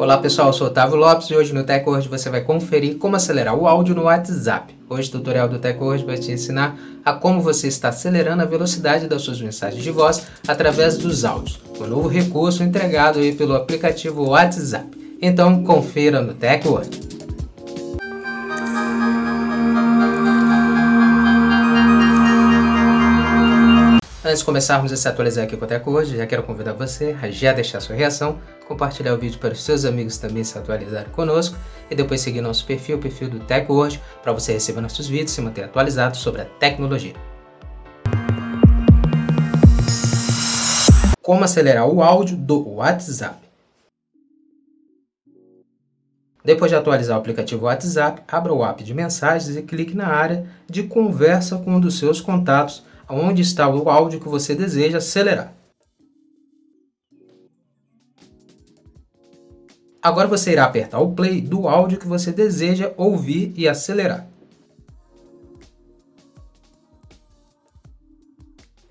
Olá pessoal, eu sou Otávio Lopes e hoje no TecWord você vai conferir como acelerar o áudio no WhatsApp. Hoje o tutorial do TecWord vai te ensinar a como você está acelerando a velocidade das suas mensagens de voz através dos áudios, um novo recurso entregado aí pelo aplicativo WhatsApp. Então confira no TecWord. Antes de começarmos a se atualizar aqui com o Teco hoje, já quero convidar você a já deixar sua reação, compartilhar o vídeo para os seus amigos também se atualizarem conosco e depois seguir nosso perfil, o perfil do Teco hoje, para você receber nossos vídeos e se manter atualizado sobre a tecnologia. Como acelerar o áudio do WhatsApp? Depois de atualizar o aplicativo WhatsApp, abra o app de mensagens e clique na área de conversa com um dos seus contatos onde está o áudio que você deseja acelerar. Agora você irá apertar o play do áudio que você deseja ouvir e acelerar.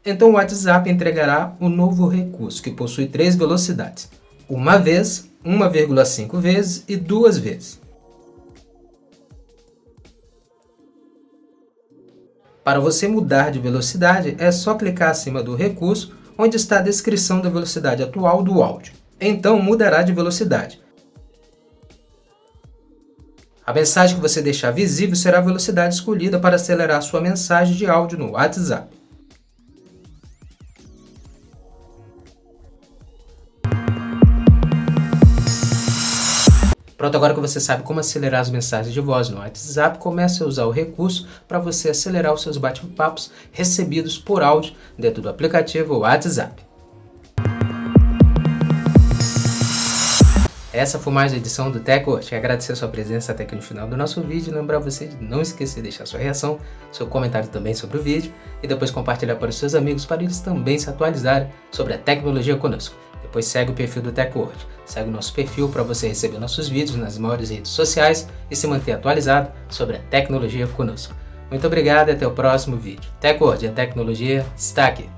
Então o WhatsApp entregará um novo recurso que possui três velocidades: uma vez, 1,5 vezes e duas vezes. Para você mudar de velocidade, é só clicar acima do recurso, onde está a descrição da velocidade atual do áudio. Então mudará de velocidade. A mensagem que você deixar visível será a velocidade escolhida para acelerar sua mensagem de áudio no WhatsApp. Pronto, agora que você sabe como acelerar as mensagens de voz no WhatsApp, comece a usar o recurso para você acelerar os seus bate-papos recebidos por áudio dentro do aplicativo WhatsApp. Essa foi mais uma edição do Teco. Quero agradecer a sua presença até aqui no final do nosso vídeo. Lembrar você de não esquecer de deixar sua reação, seu comentário também sobre o vídeo e depois compartilhar para os seus amigos para eles também se atualizarem sobre a tecnologia conosco. Depois segue o perfil do TechWord. Segue o nosso perfil para você receber nossos vídeos nas maiores redes sociais e se manter atualizado sobre a tecnologia conosco. Muito obrigado e até o próximo vídeo. TechWord, a tecnologia está aqui.